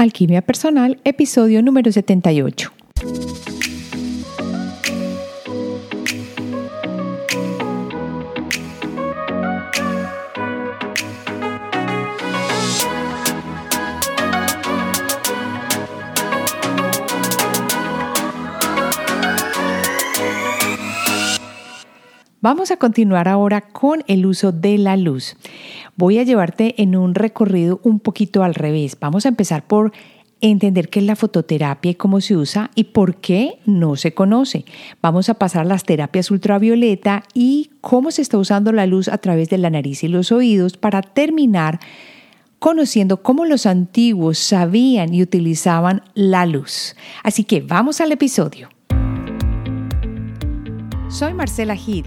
Alquimia Personal, episodio número 78. Vamos a continuar ahora con el uso de la luz. Voy a llevarte en un recorrido un poquito al revés. Vamos a empezar por entender qué es la fototerapia y cómo se usa y por qué no se conoce. Vamos a pasar las terapias ultravioleta y cómo se está usando la luz a través de la nariz y los oídos para terminar conociendo cómo los antiguos sabían y utilizaban la luz. Así que vamos al episodio. Soy Marcela Gid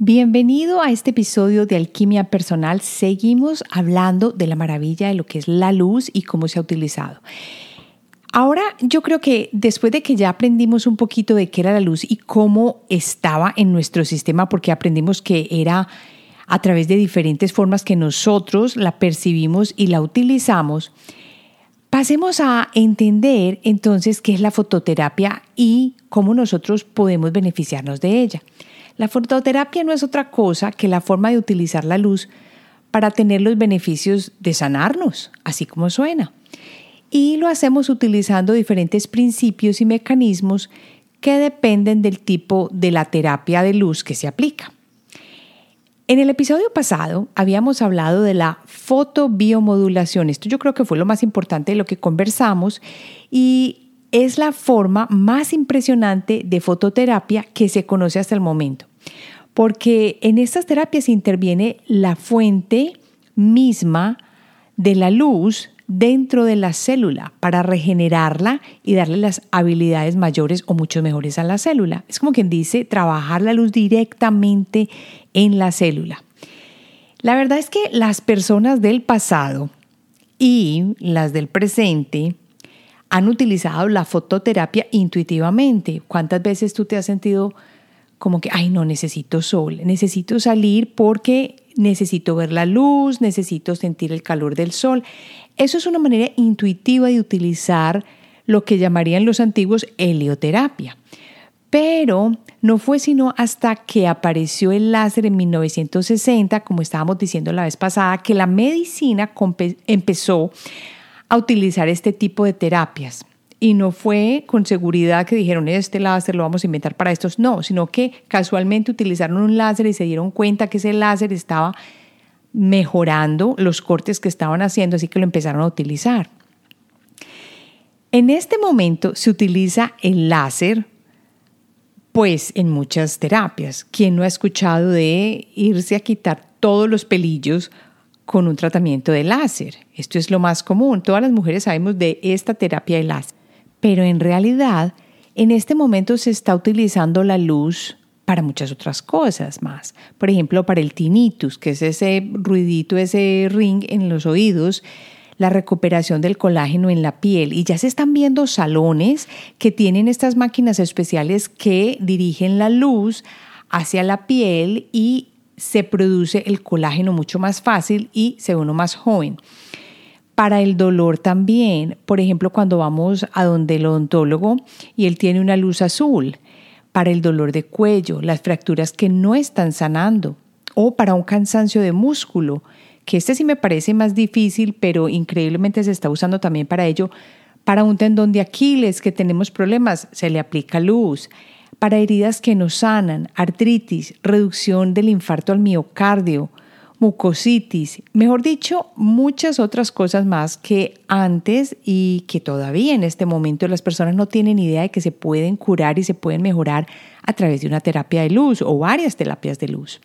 Bienvenido a este episodio de Alquimia Personal. Seguimos hablando de la maravilla de lo que es la luz y cómo se ha utilizado. Ahora yo creo que después de que ya aprendimos un poquito de qué era la luz y cómo estaba en nuestro sistema, porque aprendimos que era a través de diferentes formas que nosotros la percibimos y la utilizamos, pasemos a entender entonces qué es la fototerapia y cómo nosotros podemos beneficiarnos de ella. La fototerapia no es otra cosa que la forma de utilizar la luz para tener los beneficios de sanarnos, así como suena. Y lo hacemos utilizando diferentes principios y mecanismos que dependen del tipo de la terapia de luz que se aplica. En el episodio pasado habíamos hablado de la fotobiomodulación. Esto yo creo que fue lo más importante de lo que conversamos y es la forma más impresionante de fototerapia que se conoce hasta el momento, porque en estas terapias interviene la fuente misma de la luz dentro de la célula para regenerarla y darle las habilidades mayores o mucho mejores a la célula. Es como quien dice, trabajar la luz directamente en la célula. La verdad es que las personas del pasado y las del presente han utilizado la fototerapia intuitivamente. ¿Cuántas veces tú te has sentido como que, ay, no, necesito sol, necesito salir porque necesito ver la luz, necesito sentir el calor del sol? Eso es una manera intuitiva de utilizar lo que llamarían los antiguos helioterapia. Pero no fue sino hasta que apareció el láser en 1960, como estábamos diciendo la vez pasada, que la medicina empezó a utilizar este tipo de terapias. Y no fue con seguridad que dijeron, este láser lo vamos a inventar para estos, no, sino que casualmente utilizaron un láser y se dieron cuenta que ese láser estaba mejorando los cortes que estaban haciendo, así que lo empezaron a utilizar. En este momento se utiliza el láser, pues en muchas terapias. ¿Quién no ha escuchado de irse a quitar todos los pelillos con un tratamiento de láser. Esto es lo más común. Todas las mujeres sabemos de esta terapia de láser. Pero en realidad, en este momento se está utilizando la luz para muchas otras cosas más. Por ejemplo, para el tinnitus, que es ese ruidito, ese ring en los oídos, la recuperación del colágeno en la piel. Y ya se están viendo salones que tienen estas máquinas especiales que dirigen la luz hacia la piel y se produce el colágeno mucho más fácil y se uno más joven. Para el dolor también, por ejemplo, cuando vamos a donde el odontólogo y él tiene una luz azul, para el dolor de cuello, las fracturas que no están sanando, o para un cansancio de músculo, que este sí me parece más difícil, pero increíblemente se está usando también para ello. Para un tendón de Aquiles que tenemos problemas, se le aplica luz para heridas que no sanan, artritis, reducción del infarto al miocardio, mucositis, mejor dicho, muchas otras cosas más que antes y que todavía en este momento las personas no tienen idea de que se pueden curar y se pueden mejorar a través de una terapia de luz o varias terapias de luz.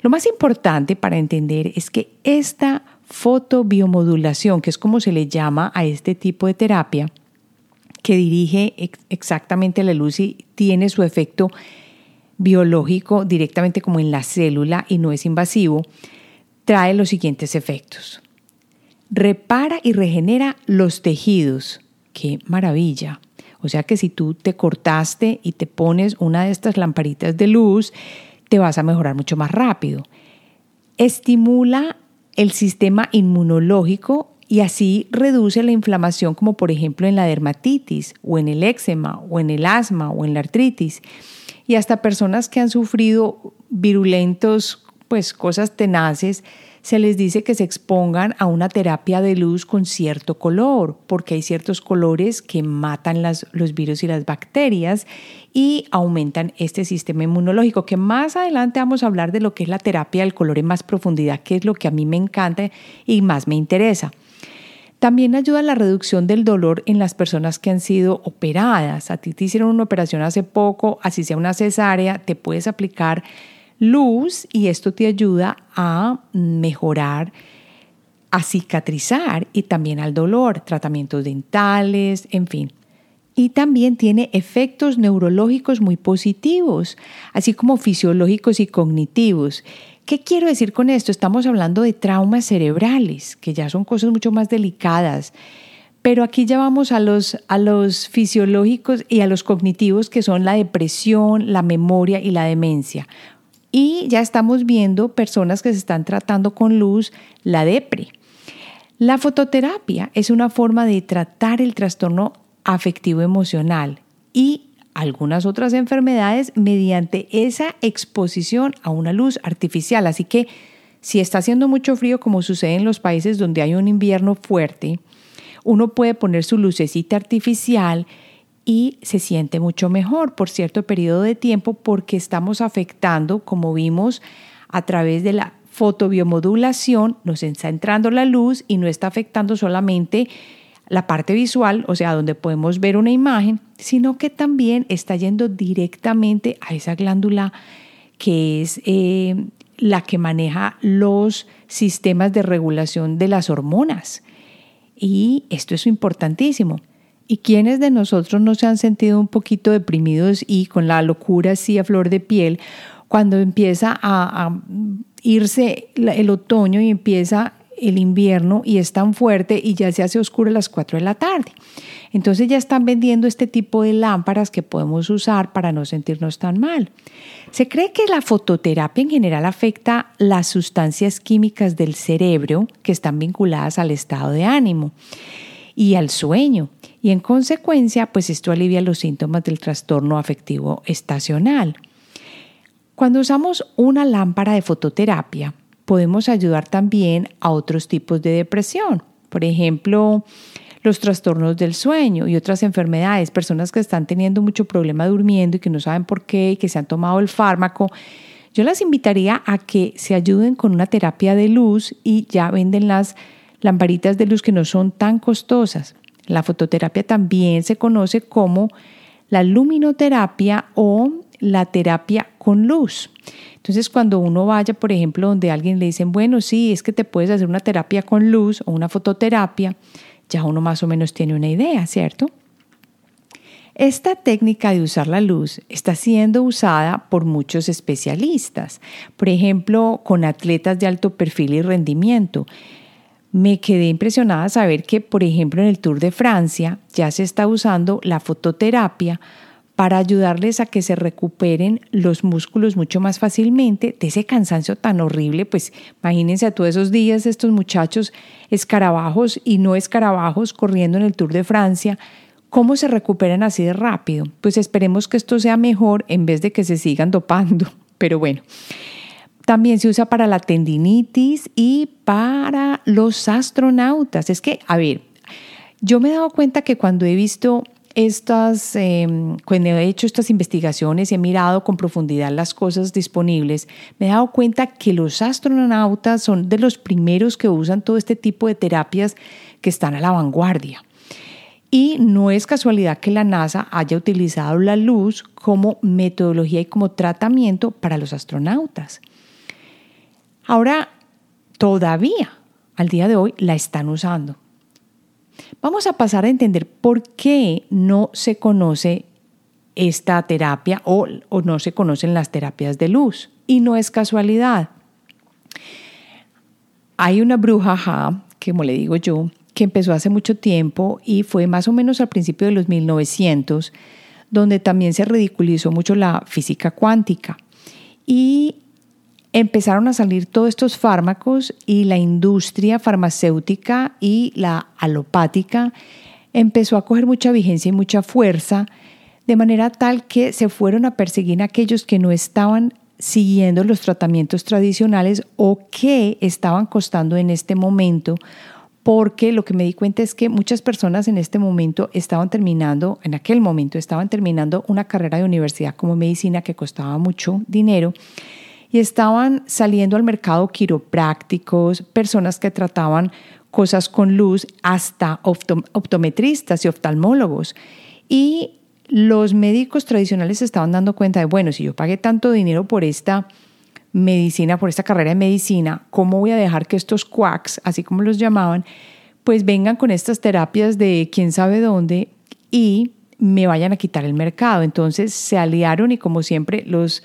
Lo más importante para entender es que esta fotobiomodulación, que es como se le llama a este tipo de terapia, que dirige exactamente la luz y tiene su efecto biológico directamente como en la célula y no es invasivo, trae los siguientes efectos. Repara y regenera los tejidos. ¡Qué maravilla! O sea que si tú te cortaste y te pones una de estas lamparitas de luz, te vas a mejorar mucho más rápido. Estimula el sistema inmunológico y así reduce la inflamación como por ejemplo en la dermatitis o en el eczema o en el asma o en la artritis. Y hasta personas que han sufrido virulentos, pues cosas tenaces, se les dice que se expongan a una terapia de luz con cierto color, porque hay ciertos colores que matan los virus y las bacterias y aumentan este sistema inmunológico, que más adelante vamos a hablar de lo que es la terapia del color en más profundidad, que es lo que a mí me encanta y más me interesa. También ayuda a la reducción del dolor en las personas que han sido operadas. A ti te hicieron una operación hace poco, así sea una cesárea, te puedes aplicar luz y esto te ayuda a mejorar, a cicatrizar y también al dolor, tratamientos dentales, en fin. Y también tiene efectos neurológicos muy positivos, así como fisiológicos y cognitivos. ¿Qué quiero decir con esto? Estamos hablando de traumas cerebrales, que ya son cosas mucho más delicadas. Pero aquí ya vamos a los, a los fisiológicos y a los cognitivos, que son la depresión, la memoria y la demencia. Y ya estamos viendo personas que se están tratando con luz la depre. La fototerapia es una forma de tratar el trastorno afectivo emocional y algunas otras enfermedades mediante esa exposición a una luz artificial. Así que si está haciendo mucho frío, como sucede en los países donde hay un invierno fuerte, uno puede poner su lucecita artificial y se siente mucho mejor por cierto periodo de tiempo porque estamos afectando, como vimos, a través de la fotobiomodulación, nos está entrando la luz y no está afectando solamente la parte visual, o sea, donde podemos ver una imagen, sino que también está yendo directamente a esa glándula que es eh, la que maneja los sistemas de regulación de las hormonas. Y esto es importantísimo. ¿Y quiénes de nosotros no se han sentido un poquito deprimidos y con la locura así a flor de piel cuando empieza a, irse el otoño y empieza el invierno y es tan fuerte y ya se hace oscuro a las 4 de la tarde? Entonces ya están vendiendo este tipo de lámparas que podemos usar para no sentirnos tan mal. Se cree que la fototerapia en general afecta las sustancias químicas del cerebro que están vinculadas al estado de ánimo y al sueño y en consecuencia, pues esto alivia los síntomas del trastorno afectivo estacional. Cuando usamos una lámpara de fototerapia, podemos ayudar también a otros tipos de depresión. Por ejemplo, los trastornos del sueño y otras enfermedades, personas que están teniendo mucho problema durmiendo y que no saben por qué y que se han tomado el fármaco. Yo las invitaría a que se ayuden con una terapia de luz y ya venden las lamparitas de luz que no son tan costosas. La fototerapia también se conoce como la luminoterapia o la terapia con luz. Entonces, cuando uno vaya, por ejemplo, donde alguien le dicen, bueno, sí, es que te puedes hacer una terapia con luz o una fototerapia, ya uno más o menos tiene una idea, ¿cierto? Esta técnica de usar la luz está siendo usada por muchos especialistas, por ejemplo, con atletas de alto perfil y rendimiento, me quedé impresionada saber que, por ejemplo, en el Tour de Francia ya se está usando la fototerapia para ayudarles a que se recuperen los músculos mucho más fácilmente de ese cansancio tan horrible. Pues imagínense a todos esos días estos muchachos escarabajos y no escarabajos corriendo en el Tour de Francia. ¿Cómo se recuperan así de rápido? Pues esperemos que esto sea mejor en vez de que se sigan dopando. Pero bueno, también se usa para la tendinitis y para los astronautas. Es que, a ver, yo me he dado cuenta que cuando he visto estas, em, cuando he hecho estas investigaciones y he mirado con profundidad las cosas disponibles, me he dado cuenta que los astronautas son de los primeros que usan todo este tipo de terapias que están a la vanguardia. Y no es casualidad que la NASA haya utilizado la luz como metodología y como tratamiento para los astronautas. Ahora, todavía, al día de hoy, la están usando. Vamos a pasar a entender por qué no se conoce esta terapia o, no se conocen las terapias de luz. Y no es casualidad. Hay una bruja, ja, como le digo yo, que empezó hace mucho tiempo y fue más o menos al principio de los 1900, donde también se ridiculizó mucho la física cuántica. Y empezaron a salir todos estos fármacos y la industria farmacéutica y la alopática empezó a coger mucha vigencia y mucha fuerza, de manera tal que se fueron a perseguir a aquellos que no estaban siguiendo los tratamientos tradicionales o que estaban costando en este momento, porque lo que me di cuenta es que muchas personas en este momento estaban terminando, en aquel momento estaban terminando una carrera de universidad como medicina que costaba mucho dinero y estaban saliendo al mercado quiroprácticos, personas que trataban cosas con luz, hasta optometristas y oftalmólogos. Y los médicos tradicionales se estaban dando cuenta de, bueno, si yo pagué tanto dinero por esta medicina, por esta carrera de medicina, ¿cómo voy a dejar que estos quacks, así como los llamaban, pues vengan con estas terapias de quién sabe dónde y me vayan a quitar el mercado? Entonces se aliaron y como siempre los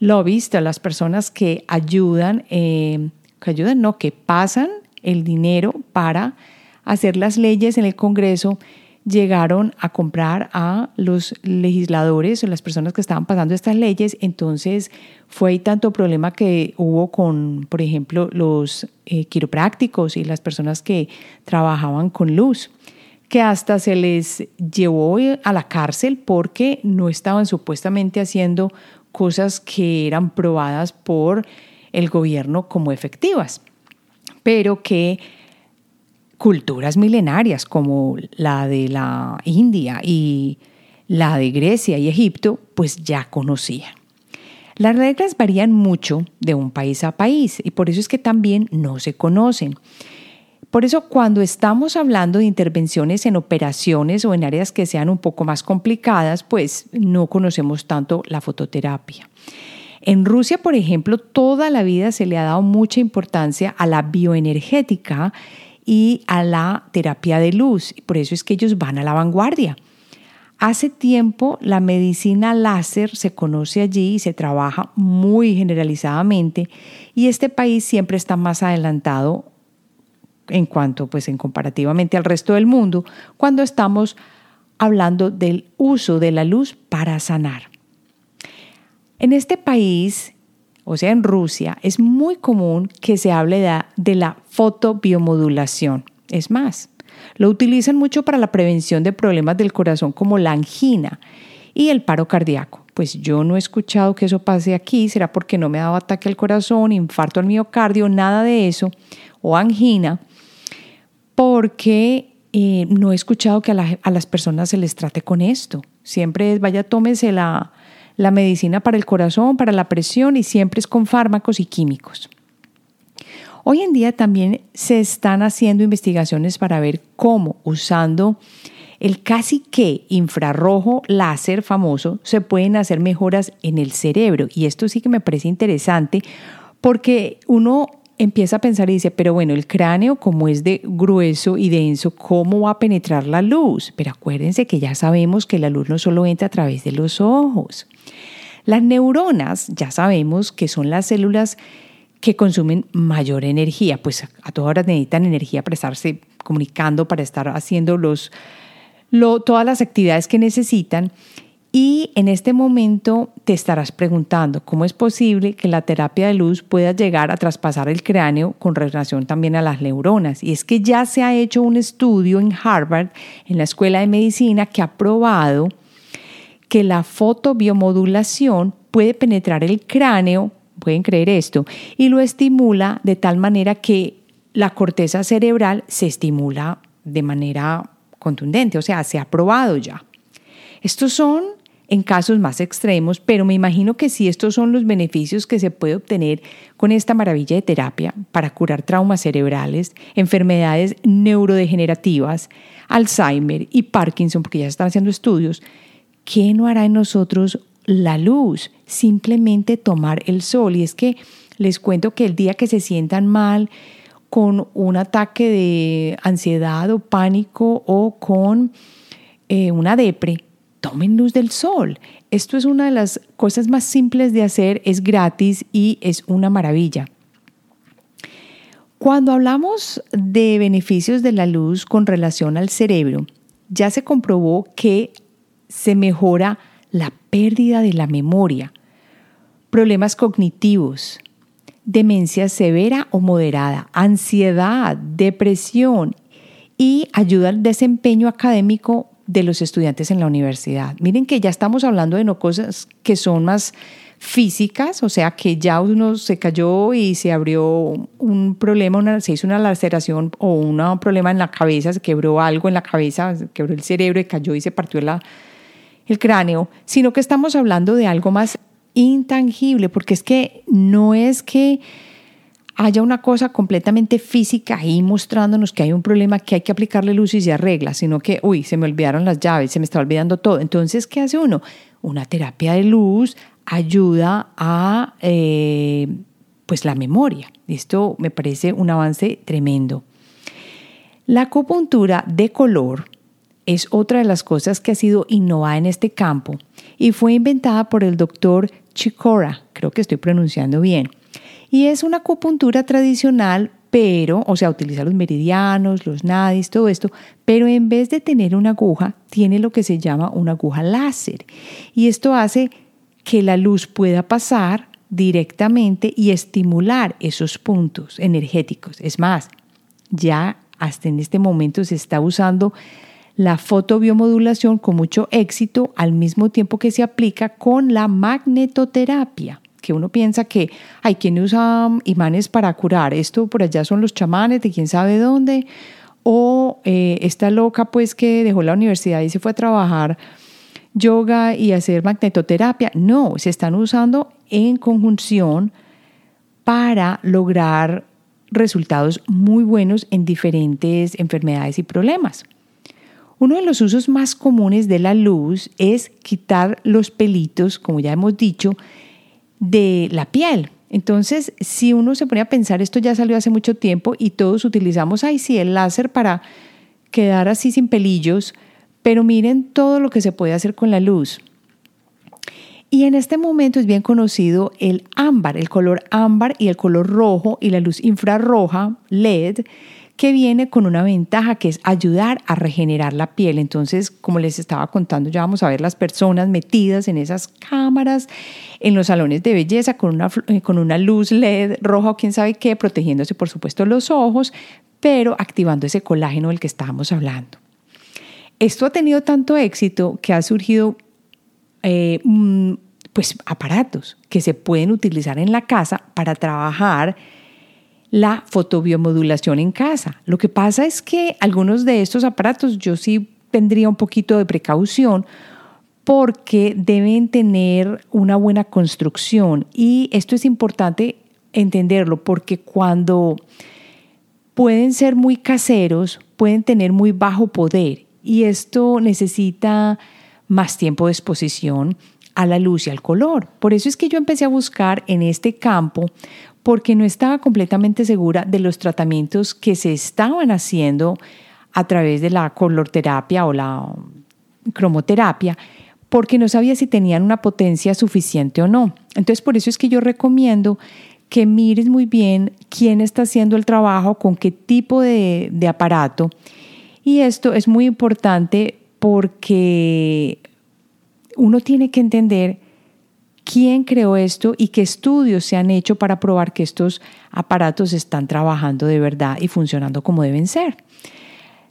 lobbyistas, las personas que ayudan, eh, que ayudan, no, que pasan el dinero para hacer las leyes en el Congreso, llegaron a comprar a los legisladores o las personas que estaban pasando estas leyes. Entonces fue tanto problema que hubo con, por ejemplo, los eh, quiroprácticos y las personas que trabajaban con luz que hasta se les llevó a la cárcel porque no estaban supuestamente haciendo cosas que eran probadas por el gobierno como efectivas, pero que culturas milenarias como la de la India y la de Grecia y Egipto, pues ya conocían. Las reglas varían mucho de un país a país y por eso es que también no se conocen. Por eso cuando estamos hablando de intervenciones en operaciones o en áreas que sean un poco más complicadas, pues no conocemos tanto la fototerapia. En Rusia, por ejemplo, toda la vida se le ha dado mucha importancia a la bioenergética y a la terapia de luz. Por eso es que ellos van a la vanguardia. Hace tiempo la medicina láser se conoce allí y se trabaja muy generalizadamente y este país siempre está más adelantado en cuanto, pues en comparativamente al resto del mundo, cuando estamos hablando del uso de la luz para sanar. En este país, o sea, en Rusia, es muy común que se hable de, la fotobiomodulación. Es más, lo utilizan mucho para la prevención de problemas del corazón como la angina y el paro cardíaco. Pues yo no he escuchado que eso pase aquí, será porque no me ha dado ataque al corazón, infarto al miocardio, nada de eso, o angina, porque eh, no he escuchado que a, las personas se les trate con esto. Siempre es, vaya, tómese la, la medicina para el corazón, para la presión y siempre es con fármacos y químicos. Hoy en día también se están haciendo investigaciones para ver cómo usando el casi que infrarrojo láser famoso se pueden hacer mejoras en el cerebro. Y esto sí que me parece interesante porque uno empieza a pensar y dice, pero bueno, el cráneo como es de grueso y denso, ¿cómo va a penetrar la luz? Pero acuérdense que ya sabemos que la luz no solo entra a través de los ojos. Las neuronas, ya sabemos que son las células que consumen mayor energía, pues a todas horas necesitan energía para estarse comunicando, para estar haciendo los, todas las actividades que necesitan. Y en este momento te estarás preguntando cómo es posible que la terapia de luz pueda llegar a traspasar el cráneo con relación también a las neuronas. Y es que ya se ha hecho un estudio en Harvard, en la Escuela de Medicina, que ha probado que la fotobiomodulación puede penetrar el cráneo, pueden creer esto, y lo estimula de tal manera que la corteza cerebral se estimula de manera contundente, o sea, se ha probado ya. Estos son en casos más extremos, pero me imagino que si estos son los beneficios que se puede obtener con esta maravilla de terapia para curar traumas cerebrales, enfermedades neurodegenerativas, Alzheimer y Parkinson, porque ya se están haciendo estudios, ¿qué no hará en nosotros la luz? Simplemente tomar el sol. Y es que les cuento que el día que se sientan mal, con un ataque de ansiedad o pánico o con eh, una depre, tomen luz del sol. Esto es una de las cosas más simples de hacer, es gratis y es una maravilla. Cuando hablamos de beneficios de la luz con relación al cerebro, ya se comprobó que se mejora la pérdida de la memoria, problemas cognitivos, demencia severa o moderada, ansiedad, depresión y ayuda al desempeño académico de los estudiantes en la universidad. Miren que ya estamos hablando de no cosas que son más físicas, o sea que ya uno se cayó y se abrió un problema, una, se hizo una laceración o un problema en la cabeza, se quebró algo en la cabeza, se quebró el cerebro y cayó y se partió el cráneo, sino que estamos hablando de algo más intangible, porque es que no es que haya una cosa completamente física ahí mostrándonos que hay un problema que hay que aplicarle luz y se arregla, sino que, uy, se me olvidaron las llaves, se me está olvidando todo. Entonces, ¿qué hace uno? Una terapia de luz ayuda a eh, pues la memoria. Esto me parece un avance tremendo. La acupuntura de color es otra de las cosas que ha sido innovada en este campo y fue inventada por el doctor Chikora, creo que estoy pronunciando bien. Y es una acupuntura tradicional, pero, o sea, utiliza los meridianos, los nadis, todo esto, pero en vez de tener una aguja, tiene lo que se llama una aguja láser. Y esto hace que la luz pueda pasar directamente y estimular esos puntos energéticos. Es más, ya hasta en este momento se está usando la fotobiomodulación con mucho éxito al mismo tiempo que se aplica con la magnetoterapia que uno piensa que hay quien usa imanes para curar, esto por allá son los chamanes de quién sabe dónde, o eh, esta loca pues que dejó la universidad y se fue a trabajar yoga y hacer magnetoterapia. No, se están usando en conjunción para lograr resultados muy buenos en diferentes enfermedades y problemas. Uno de los usos más comunes de la luz es quitar los pelitos, como ya hemos dicho, de la piel. Entonces, si uno se pone a pensar, esto ya salió hace mucho tiempo y todos utilizamos, ay, sí, el láser para quedar así sin pelillos, pero miren todo lo que se puede hacer con la luz. Y en este momento es bien conocido el ámbar, el color ámbar y el color rojo y la luz infrarroja LED que viene con una ventaja que es ayudar a regenerar la piel. Entonces, como les estaba contando, ya vamos a ver las personas metidas en esas cámaras, en los salones de belleza, con una, eh, con una luz LED roja o quién sabe qué, protegiéndose por supuesto los ojos, pero activando ese colágeno del que estábamos hablando. Esto ha tenido tanto éxito que ha surgido eh, mm, pues aparatos que se pueden utilizar en la casa para trabajar la fotobiomodulación en casa. Lo que pasa es que algunos de estos aparatos yo sí tendría un poquito de precaución porque deben tener una buena construcción y esto es importante entenderlo porque cuando pueden ser muy caseros, pueden tener muy bajo poder y esto necesita más tiempo de exposición a la luz y al color. Por eso es que yo empecé a buscar en este campo porque no estaba completamente segura de los tratamientos que se estaban haciendo a través de la colorterapia o la cromoterapia, porque no sabía si tenían una potencia suficiente o no. Entonces, por eso es que yo recomiendo que mires muy bien quién está haciendo el trabajo, con qué tipo de, de aparato. Y esto es muy importante porque uno tiene que entender quién creó esto y qué estudios se han hecho para probar que estos aparatos están trabajando de verdad y funcionando como deben ser.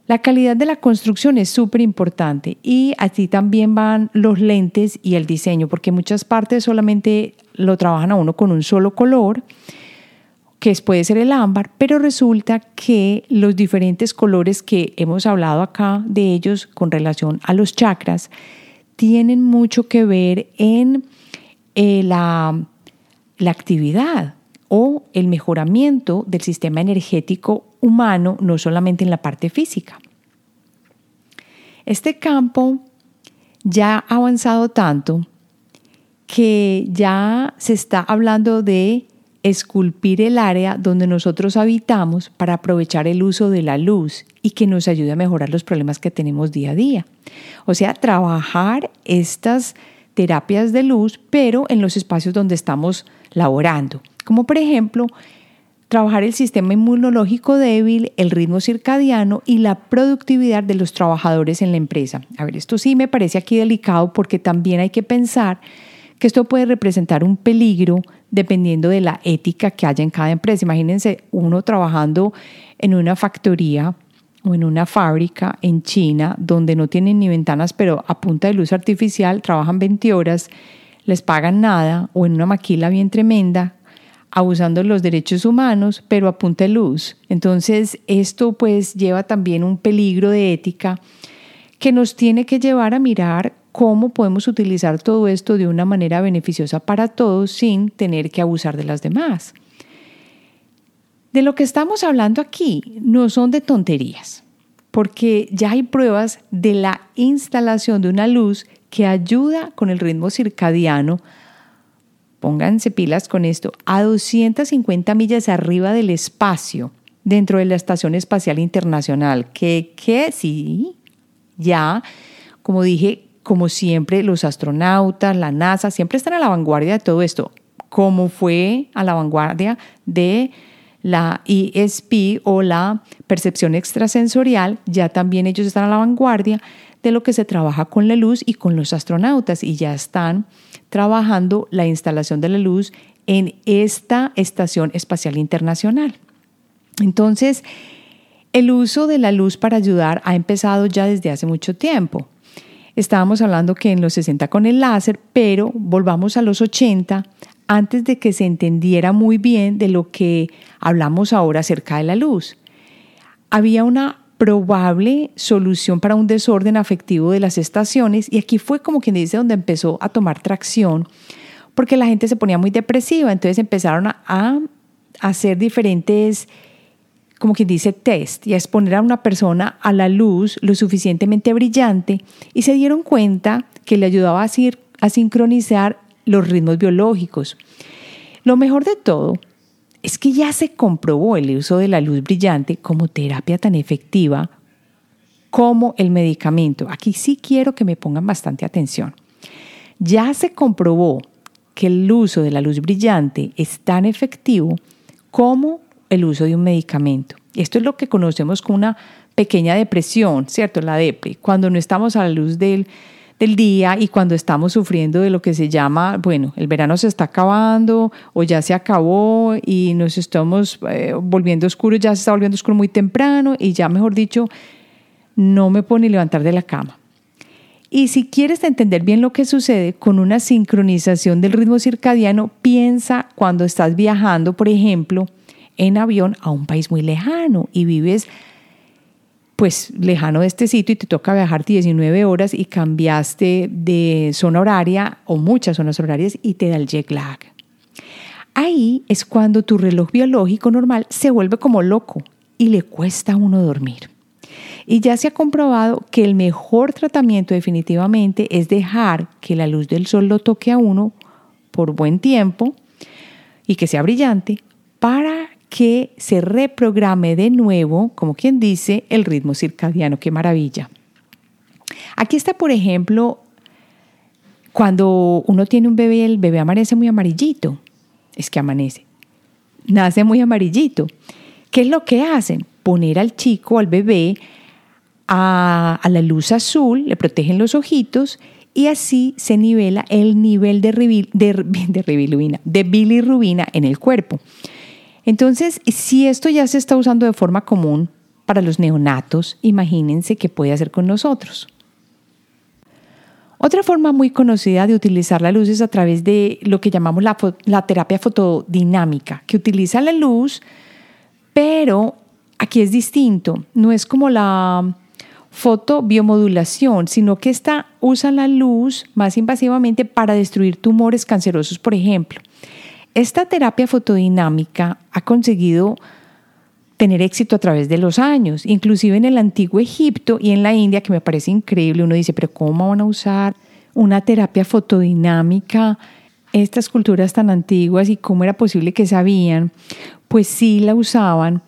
La calidad de la construcción es súper importante y así también van los lentes y el diseño, porque muchas partes solamente lo trabajan a uno con un solo color, que puede ser el ámbar, pero resulta que los diferentes colores que hemos hablado acá de ellos con relación a los chakras tienen mucho que ver en eh, la, la actividad o el mejoramiento del sistema energético humano, no solamente en la parte física. Este campo ya ha avanzado tanto que ya se está hablando de esculpir el área donde nosotros habitamos para aprovechar el uso de la luz y que nos ayude a mejorar los problemas que tenemos día a día. O sea, trabajar estas terapias de luz, pero en los espacios donde estamos laborando, como por ejemplo trabajar el sistema inmunológico débil, el ritmo circadiano y la productividad de los trabajadores en la empresa. A ver, esto sí me parece aquí delicado porque también hay que pensar que esto puede representar un peligro dependiendo de la ética que haya en cada empresa. Imagínense uno trabajando en una factoría o en una fábrica en China donde no tienen ni ventanas, pero a punta de luz artificial trabajan 20 horas, les pagan nada, o en una maquila bien tremenda abusando de los derechos humanos, pero a punta de luz. Entonces, esto pues lleva también un peligro de ética que nos tiene que llevar a mirar cómo podemos utilizar todo esto de una manera beneficiosa para todos sin tener que abusar de las demás. De lo que estamos hablando aquí no son de tonterías, porque ya hay pruebas de la instalación de una luz que ayuda con el ritmo circadiano pónganse pilas con esto, a 250 millas arriba del espacio, dentro de la Estación Espacial Internacional, que, que sí, ya, como dije, como siempre, los astronautas, la NASA, siempre están a la vanguardia de todo esto, como fue a la vanguardia de la ESP o la percepción extrasensorial, ya también ellos están a la vanguardia de lo que se trabaja con la luz y con los astronautas y ya están trabajando la instalación de la luz en esta Estación Espacial Internacional. Entonces, el uso de la luz para ayudar ha empezado ya desde hace mucho tiempo. Estábamos hablando que en los 60 con el láser, pero volvamos a los 80 antes de que se entendiera muy bien de lo que hablamos ahora acerca de la luz. Había una probable solución para un desorden afectivo de las estaciones y aquí fue como quien dice donde empezó a tomar tracción porque la gente se ponía muy depresiva, entonces empezaron a, hacer diferentes como quien dice, test y a exponer a una persona a la luz lo suficientemente brillante y se dieron cuenta que le ayudaba a, a sincronizar los ritmos biológicos. Lo mejor de todo es que ya se comprobó el uso de la luz brillante como terapia tan efectiva como el medicamento. Aquí sí quiero que me pongan bastante atención. Ya se comprobó que el uso de la luz brillante es tan efectivo como el uso de un medicamento. Esto es lo que conocemos como una pequeña depresión, ¿cierto? La depre, cuando no estamos a la luz del del día y cuando estamos sufriendo de lo que se llama, bueno, el verano se está acabando o ya se acabó y nos estamos eh, volviendo oscuros, ya se está volviendo oscuro muy temprano y ya, mejor dicho, no me ni levantar de la cama. Y si quieres entender bien lo que sucede con una sincronización del ritmo circadiano, piensa cuando estás viajando, por ejemplo, en avión a un país muy lejano y vives pues lejano de este sitio y te toca viajar 19 horas y cambiaste de zona horaria o muchas zonas horarias y te da el jet lag. Ahí es cuando tu reloj biológico normal se vuelve como loco y le cuesta a uno dormir. Y ya se ha comprobado que el mejor tratamiento definitivamente es dejar que la luz del sol lo toque a uno por buen tiempo y que sea brillante para que se reprograme de nuevo, como quien dice, el ritmo circadiano. ¡Qué maravilla! Aquí está, por ejemplo, cuando uno tiene un bebé, el bebé amanece muy amarillito. Es que amanece. Nace muy amarillito. ¿Qué es lo que hacen? Poner al chico, al bebé, a, la luz azul, le protegen los ojitos y así se nivela el nivel de, de, de, de bilirrubina en el cuerpo. Entonces, si esto ya se está usando de forma común para los neonatos, imagínense qué puede hacer con nosotros. Otra forma muy conocida de utilizar la luz es a través de lo que llamamos la, terapia fotodinámica, que utiliza la luz, pero aquí es distinto. No es como la fotobiomodulación, sino que esta usa la luz más invasivamente para destruir tumores cancerosos, por ejemplo. Esta terapia fotodinámica ha conseguido tener éxito a través de los años, inclusive en el antiguo Egipto y en la India, que me parece increíble. Uno dice, pero ¿cómo van a usar una terapia fotodinámica estas culturas tan antiguas y cómo era posible que sabían, pues sí la usaban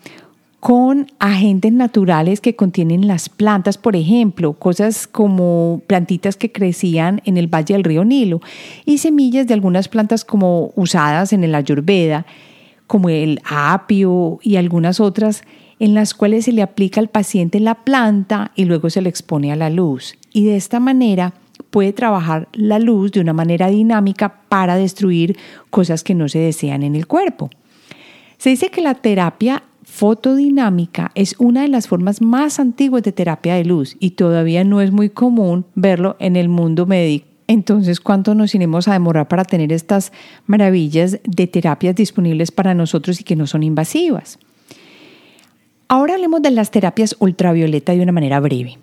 con agentes naturales que contienen las plantas, por ejemplo, cosas como plantitas que crecían en el valle del río Nilo y semillas de algunas plantas como usadas en el ayurveda, como el apio y algunas otras en las cuales se le aplica al paciente la planta y luego se le expone a la luz. Y de esta manera puede trabajar la luz de una manera dinámica para destruir cosas que no se desean en el cuerpo. Se dice que la terapia fotodinámica es una de las formas más antiguas de terapia de luz y todavía no es muy común verlo en el mundo médico. Entonces, ¿cuánto nos iremos a demorar para tener estas maravillas de terapias disponibles para nosotros y que no son invasivas? Ahora hablemos de las terapias ultravioleta de una manera breve.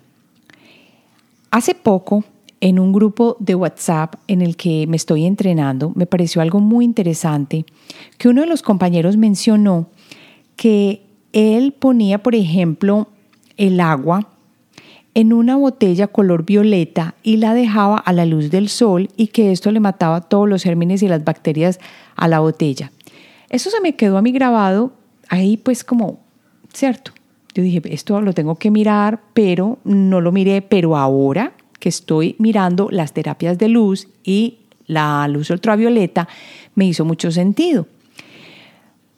Hace poco, en un grupo de WhatsApp en el que me estoy entrenando, me pareció algo muy interesante que uno de los compañeros mencionó que él ponía, por ejemplo, el agua en una botella color violeta y la dejaba a la luz del sol y que esto le mataba todos los gérmenes y las bacterias a la botella. Eso se me quedó a mí grabado ahí pues como, ¿cierto? Yo dije, esto lo tengo que mirar, pero no lo miré, pero ahora que estoy mirando las terapias de luz y la luz ultravioleta, me hizo mucho sentido.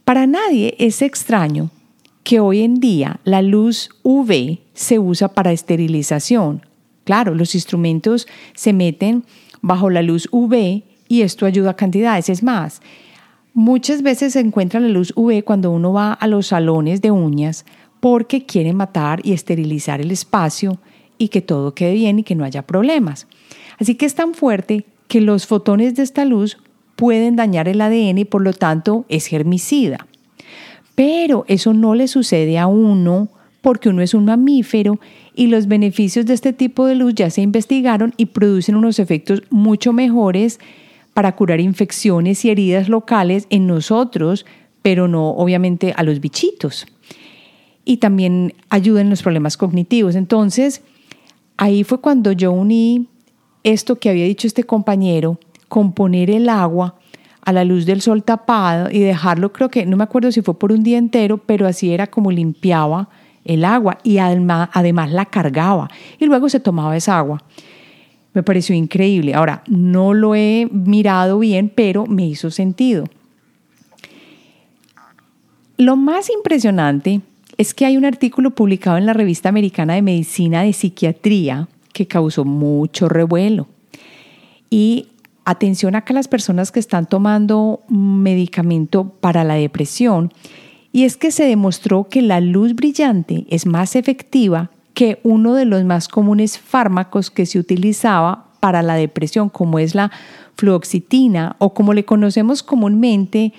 Para nadie es extraño que hoy en día la luz UV se usa para esterilización. Claro, los instrumentos se meten bajo la luz UV y esto ayuda a cantidades. Es más, muchas veces se encuentra la luz UV cuando uno va a los salones de uñas porque quiere matar y esterilizar el espacio y que todo quede bien y que no haya problemas. Así que es tan fuerte que los fotones de esta luz pueden dañar el ADN y por lo tanto es germicida. Pero eso no le sucede a uno porque uno es un mamífero y los beneficios de este tipo de luz ya se investigaron y producen unos efectos mucho mejores para curar infecciones y heridas locales en nosotros, pero no obviamente a los bichitos. Y también ayudan en los problemas cognitivos. Entonces, ahí fue cuando yo uní esto que había dicho este compañero componer el agua a la luz del sol tapado y dejarlo, creo que, no me acuerdo si fue por un día entero, pero así era como limpiaba el agua y además, además la cargaba y luego se tomaba esa agua. Me pareció increíble. Ahora, no lo he mirado bien, pero me hizo sentido. Lo más impresionante es que hay un artículo publicado en la revista americana de medicina de psiquiatría que causó mucho revuelo. Y atención acá a las personas que están tomando medicamento para la depresión, y es que se demostró que la luz brillante es más efectiva que uno de los más comunes fármacos que se utilizaba para la depresión, como es la fluoxetina o como le conocemos comúnmente,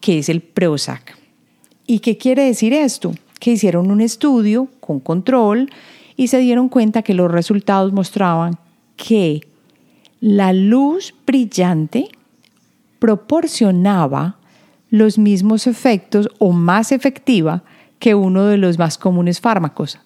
que es el Prozac. ¿Y qué quiere decir esto? Que hicieron un estudio con control y se dieron cuenta que los resultados mostraban que la luz brillante proporcionaba los mismos efectos o más efectiva que uno de los más comunes fármacos.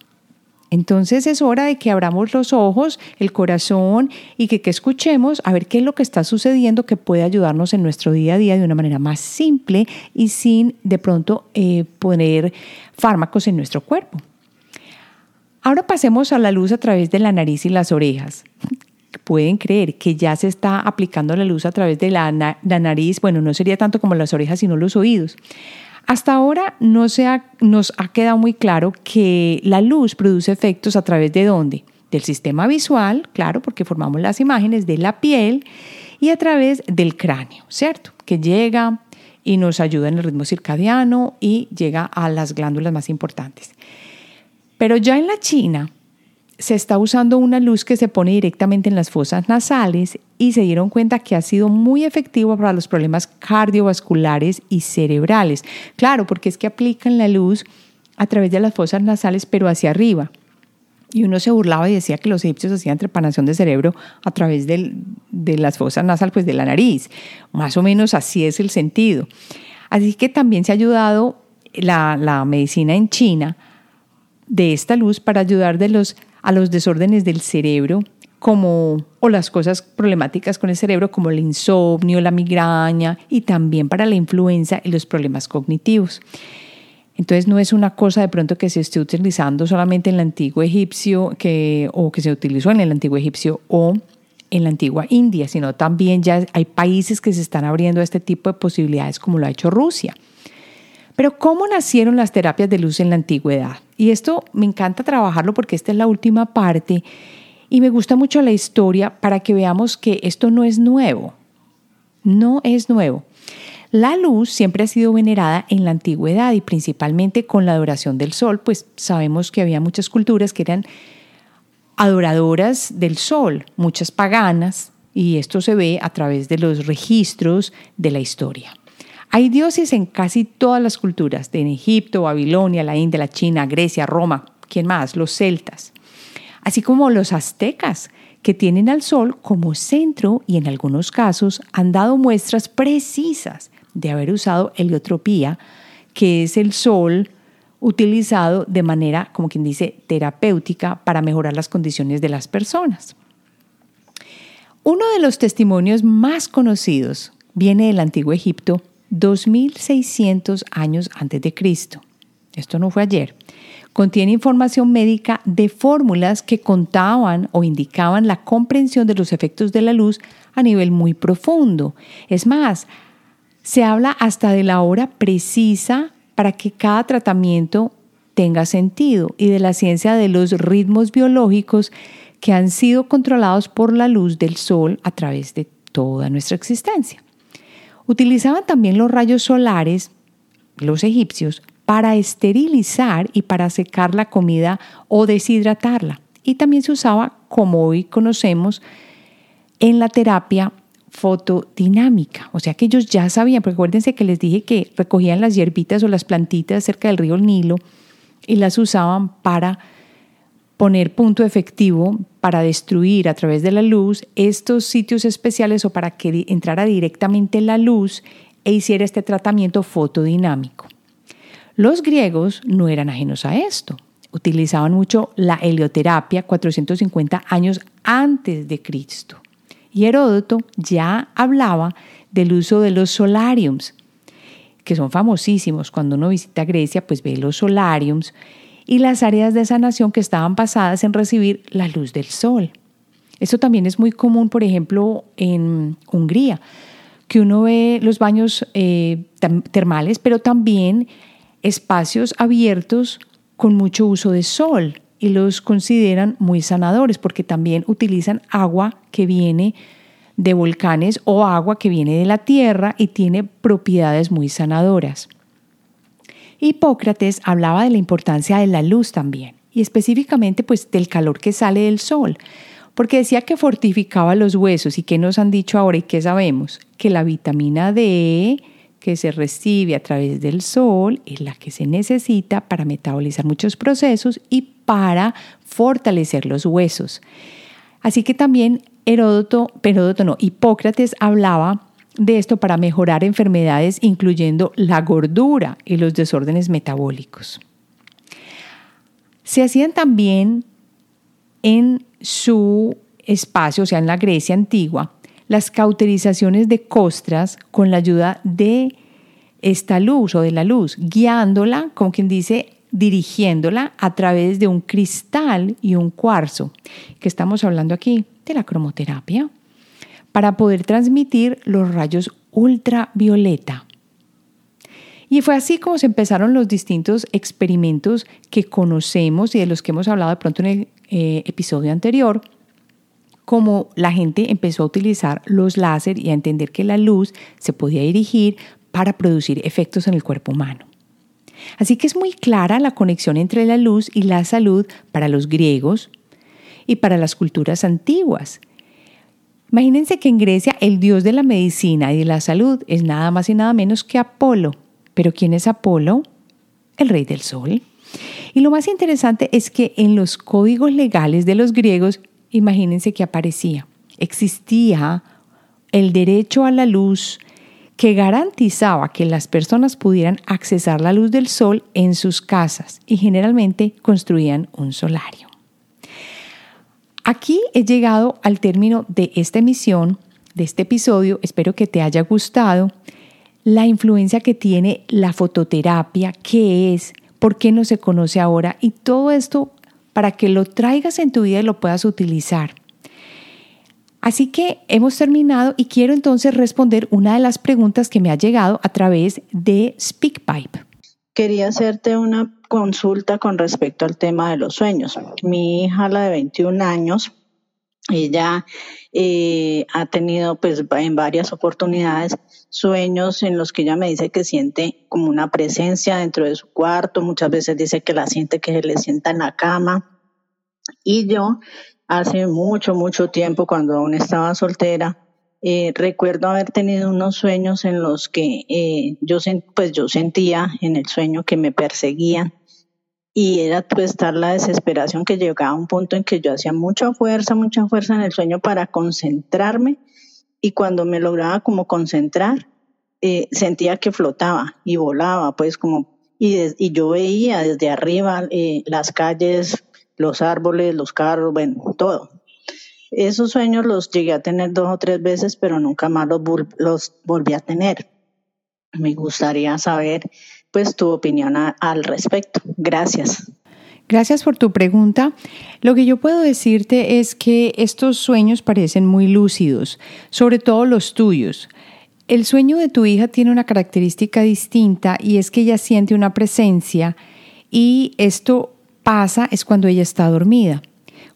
Entonces es hora de que abramos los ojos, el corazón y que, escuchemos a ver qué es lo que está sucediendo que puede ayudarnos en nuestro día a día de una manera más simple y sin de pronto eh, poner fármacos en nuestro cuerpo. Ahora pasemos a la luz a través de la nariz y las orejas pueden creer que ya se está aplicando la luz a través de la, nariz, bueno, no sería tanto como las orejas, sino los oídos. Hasta ahora no se nos ha quedado muy claro que la luz produce efectos a través de dónde? Del sistema visual, claro, porque formamos las imágenes de la piel y a través del cráneo, ¿cierto? Que llega y nos ayuda en el ritmo circadiano y llega a las glándulas más importantes. Pero ya en la China, se está usando una luz que se pone directamente en las fosas nasales y se dieron cuenta que ha sido muy efectivo para los problemas cardiovasculares y cerebrales. Claro, porque es que aplican la luz a través de las fosas nasales, pero hacia arriba. Y uno se burlaba y decía que los egipcios hacían trepanación de cerebro a través de las fosas nasales, pues de la nariz. Más o menos así es el sentido. Así que también se ha ayudado la, la medicina en China de esta luz para ayudar de los a los desórdenes del cerebro, como o las cosas problemáticas con el cerebro como el insomnio, la migraña y también para la influenza y los problemas cognitivos. Entonces no es una cosa de pronto que se esté utilizando solamente en el antiguo egipcio que, o que se utilizó en el antiguo egipcio o en la antigua India, sino también ya hay países que se están abriendo a este tipo de posibilidades como lo ha hecho Rusia. Pero ¿cómo nacieron las terapias de luz en la antigüedad? Y esto me encanta trabajarlo porque esta es la última parte y me gusta mucho la historia para que veamos que esto no es nuevo. No es nuevo. La luz siempre ha sido venerada en la antigüedad y principalmente con la adoración del sol, pues sabemos que había muchas culturas que eran adoradoras del sol, muchas paganas, y esto se ve a través de los registros de la historia. Hay dioses en casi todas las culturas, en Egipto, Babilonia, la India, la China, Grecia, Roma, ¿quién más? Los celtas así como los aztecas, que tienen al sol como centro y en algunos casos han dado muestras precisas de haber usado heliotropía, que es el sol utilizado de manera, como quien dice, terapéutica para mejorar las condiciones de las personas. Uno de los testimonios más conocidos viene del antiguo Egipto 2600 años antes de Cristo. Esto no fue ayer. Contiene información médica de fórmulas que contaban o indicaban la comprensión de los efectos de la luz a nivel muy profundo. Es más, se habla hasta de la hora precisa para que cada tratamiento tenga sentido y de la ciencia de los ritmos biológicos que han sido controlados por la luz del sol a través de toda nuestra existencia. Utilizaban también los rayos solares, los egipcios, para esterilizar y para secar la comida o deshidratarla. Y también se usaba, como hoy conocemos, en la terapia fotodinámica. O sea que ellos ya sabían, porque acuérdense que les dije que recogían las hierbitas o las plantitas cerca del río Nilo y las usaban para poner punto efectivo para destruir a través de la luz estos sitios especiales o para que entrara directamente la luz e hiciera este tratamiento fotodinámico. Los griegos no eran ajenos a esto. Utilizaban mucho la helioterapia 450 años antes de Cristo. Y Heródoto ya hablaba del uso de los solariums, que son famosísimos. Cuando uno visita Grecia, pues ve los solariums y las áreas de sanación que estaban basadas en recibir la luz del sol. Esto también es muy común, por ejemplo, en Hungría, que uno ve los baños eh, termales, pero también espacios abiertos con mucho uso de sol y los consideran muy sanadores porque también utilizan agua que viene de volcanes o agua que viene de la tierra y tiene propiedades muy sanadoras. Hipócrates hablaba de la importancia de la luz también y específicamente pues del calor que sale del sol, porque decía que fortificaba los huesos y que nos han dicho ahora y qué sabemos, que la vitamina D que se recibe a través del sol es la que se necesita para metabolizar muchos procesos y para fortalecer los huesos. Así que también Heródoto, Heródoto no, Hipócrates hablaba de esto para mejorar enfermedades incluyendo la gordura y los desórdenes metabólicos. Se hacían también en su espacio, o sea, en la Grecia antigua, las cauterizaciones de costras con la ayuda de esta luz o de la luz, guiándola, como quien dice, dirigiéndola a través de un cristal y un cuarzo, que estamos hablando aquí de la cromoterapia, para poder transmitir los rayos ultravioleta. Y fue así como se empezaron los distintos experimentos que conocemos y de los que hemos hablado de pronto en el eh, episodio anterior, como la gente empezó a utilizar los láser y a entender que la luz se podía dirigir para producir efectos en el cuerpo humano. Así que es muy clara la conexión entre la luz y la salud para los griegos y para las culturas antiguas. Imagínense que en Grecia el dios de la medicina y de la salud es nada más y nada menos que Apolo. ¿Pero quién es Apolo? El rey del sol. Y lo más interesante es que en los códigos legales de los griegos imagínense que aparecía. Existía el derecho a la luz que garantizaba que las personas pudieran accesar la luz del sol en sus casas y generalmente construían un solario. Aquí he llegado al término de esta emisión, de este episodio. Espero que te haya gustado. La influencia que tiene la fototerapia, qué es, por qué no se conoce ahora y todo esto para que lo traigas en tu vida y lo puedas utilizar. Así que hemos terminado y quiero entonces responder una de las preguntas que me ha llegado a través de SpeakPipe. Quería hacerte una consulta con respecto al tema de los sueños. Mi hija, la de 21 años, ella eh, ha tenido pues en varias oportunidades sueños en los que ella me dice que siente como una presencia dentro de su cuarto, muchas veces dice que la siente que se le sienta en la cama. Y yo hace mucho, mucho tiempo, cuando aún estaba soltera, eh, recuerdo haber tenido unos sueños en los que eh, yo, pues yo sentía en el sueño que me perseguían y era pues estar la desesperación que llegaba a un punto en que yo hacía mucha fuerza, mucha fuerza en el sueño para concentrarme y cuando me lograba como concentrar eh, sentía que flotaba y volaba pues como y, y yo veía desde arriba las calles, los árboles, los carros, bueno, todo. Esos sueños los llegué a tener dos o tres veces, pero nunca más los, volví a tener. Me gustaría saber, pues, tu opinión al respecto. Gracias. Gracias por tu pregunta. Lo que yo puedo decirte es que estos sueños parecen muy lúcidos, sobre todo los tuyos. El sueño de tu hija tiene una característica distinta y es que ella siente una presencia y esto pasa es cuando ella está dormida.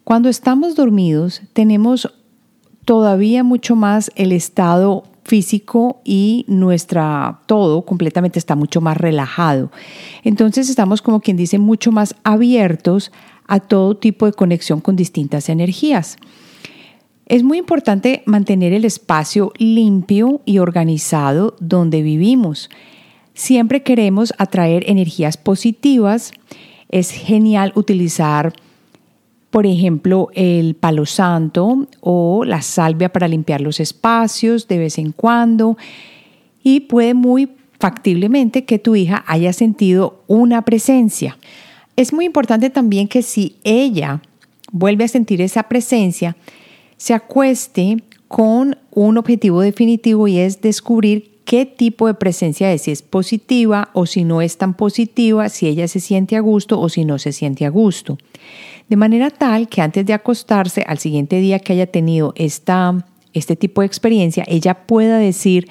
Cuando estamos dormidos tenemos todavía mucho más el estado físico y nuestra todo completamente está mucho más relajado. Entonces estamos como quien dice mucho más abiertos a todo tipo de conexión con distintas energías. Es muy importante mantener el espacio limpio y organizado donde vivimos. Siempre queremos atraer energías positivas. Es genial utilizar por ejemplo, el palo santo o la salvia para limpiar los espacios de vez en cuando. Y puede muy factiblemente que tu hija haya sentido una presencia. Es muy importante también que si ella vuelve a sentir esa presencia, se acueste con un objetivo definitivo y es descubrir qué tipo de presencia es, si es positiva o si no es tan positiva, si ella se siente a gusto o si no se siente a gusto de manera tal que antes de acostarse al siguiente día que haya tenido esta, este tipo de experiencia, ella pueda decir,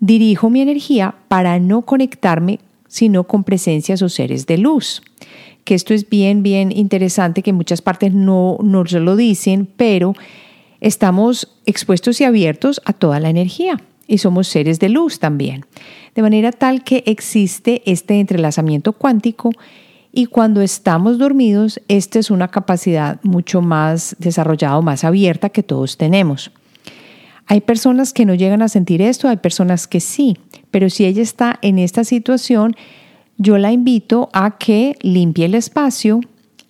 dirijo mi energía para no conectarme sino con presencias o seres de luz. Que esto es bien, bien interesante, que muchas partes no nos lo dicen, pero estamos expuestos y abiertos a toda la energía y somos seres de luz también. De manera tal que existe este entrelazamiento cuántico y cuando estamos dormidos, esta es una capacidad mucho más desarrollada, más abierta que todos tenemos. Hay personas que no llegan a sentir esto, hay personas que sí, pero si ella está en esta situación, yo la invito a que limpie el espacio,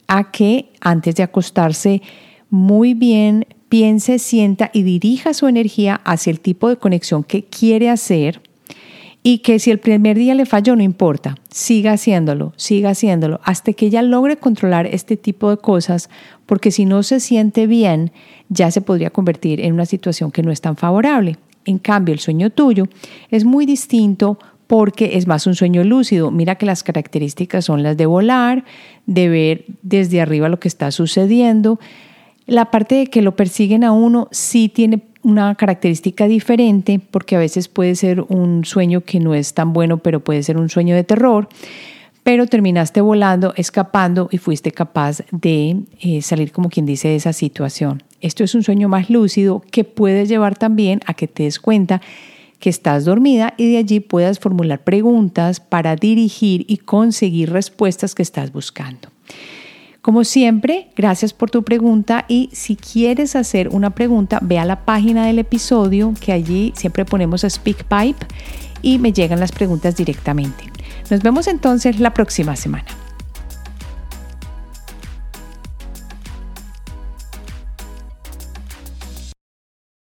a que antes de acostarse muy bien piense, sienta y dirija su energía hacia el tipo de conexión que quiere hacer y que si el primer día le falló, no importa, siga haciéndolo, siga haciéndolo, hasta que ella logre controlar este tipo de cosas, porque si no se siente bien, ya se podría convertir en una situación que no es tan favorable. En cambio, el sueño tuyo es muy distinto porque es más un sueño lúcido. Mira que las características son las de volar, de ver desde arriba lo que está sucediendo. La parte de que lo persiguen a uno sí tiene una característica diferente porque a veces puede ser un sueño que no es tan bueno, pero puede ser un sueño de terror, pero terminaste volando, escapando y fuiste capaz de eh, salir como quien dice de esa situación. Esto es un sueño más lúcido que puede llevar también a que te des cuenta que estás dormida y de allí puedas formular preguntas para dirigir y conseguir respuestas que estás buscando. Como siempre, gracias por tu pregunta y si quieres hacer una pregunta, ve a la página del episodio que allí siempre ponemos a SpeakPipe y me llegan las preguntas directamente. Nos vemos entonces la próxima semana.